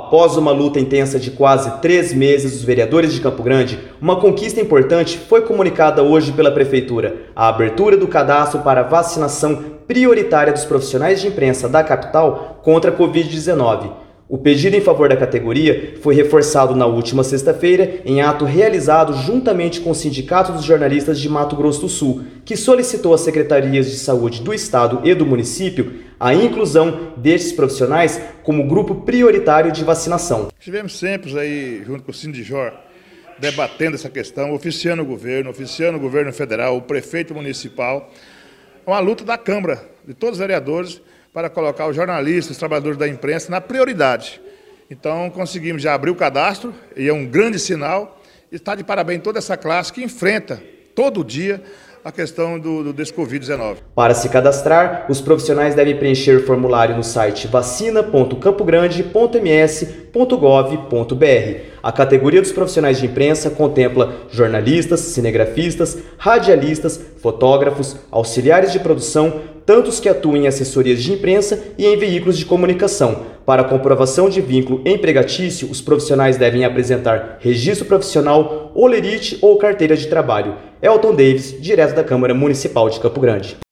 Após uma luta intensa de quase três meses dos vereadores de Campo Grande, uma conquista importante foi comunicada hoje pela Prefeitura: a abertura do cadastro para vacinação prioritária dos profissionais de imprensa da capital contra a Covid-19. O pedido em favor da categoria foi reforçado na última sexta-feira em ato realizado juntamente com o Sindicato dos Jornalistas de Mato Grosso do Sul, que solicitou às secretarias de saúde do estado e do município a inclusão destes profissionais como grupo prioritário de vacinação. Estivemos sempre aí, junto com o Sindijor, debatendo essa questão, oficiando o governo, oficiando o governo federal, o prefeito municipal. Uma luta da Câmara, de todos os vereadores, para colocar os jornalistas, os trabalhadores da imprensa na prioridade. Então, conseguimos já abrir o cadastro, e é um grande sinal. Está de parabéns toda essa classe que enfrenta todo dia a questão do, do desse Covid-19. Para se cadastrar, os profissionais devem preencher o formulário no site vacina.campogrande.ms.gov.br. A categoria dos profissionais de imprensa contempla jornalistas, cinegrafistas, radialistas, fotógrafos, auxiliares de produção, tantos que atuam em assessorias de imprensa e em veículos de comunicação. Para comprovação de vínculo empregatício, os profissionais devem apresentar registro profissional, olerite ou carteira de trabalho. Elton Davis, direto da Câmara Municipal de Campo Grande.